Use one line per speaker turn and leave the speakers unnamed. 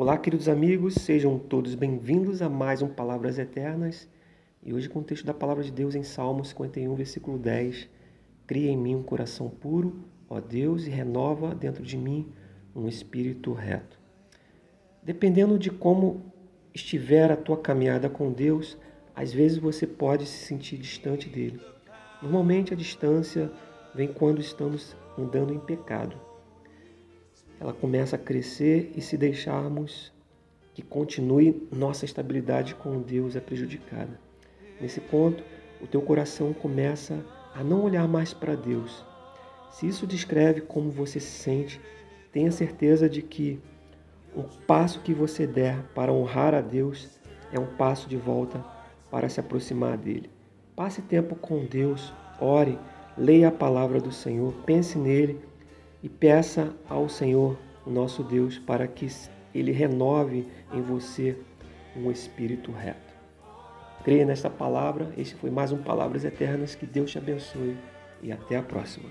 Olá, queridos amigos, sejam todos bem-vindos a mais um Palavras Eternas. E hoje com o texto da palavra de Deus em Salmo 51, versículo 10. Cria em mim um coração puro, ó Deus, e renova dentro de mim um espírito reto. Dependendo de como estiver a tua caminhada com Deus, às vezes você pode se sentir distante dele. Normalmente a distância vem quando estamos andando em pecado ela começa a crescer e se deixarmos que continue nossa estabilidade com Deus é prejudicada. Nesse ponto, o teu coração começa a não olhar mais para Deus. Se isso descreve como você se sente, tenha certeza de que o passo que você der para honrar a Deus é um passo de volta para se aproximar dele. Passe tempo com Deus, ore, leia a palavra do Senhor, pense nele e peça ao Senhor, o nosso Deus, para que ele renove em você um espírito reto. Creia nesta palavra. Este foi mais um Palavras Eternas. Que Deus te abençoe e até a próxima.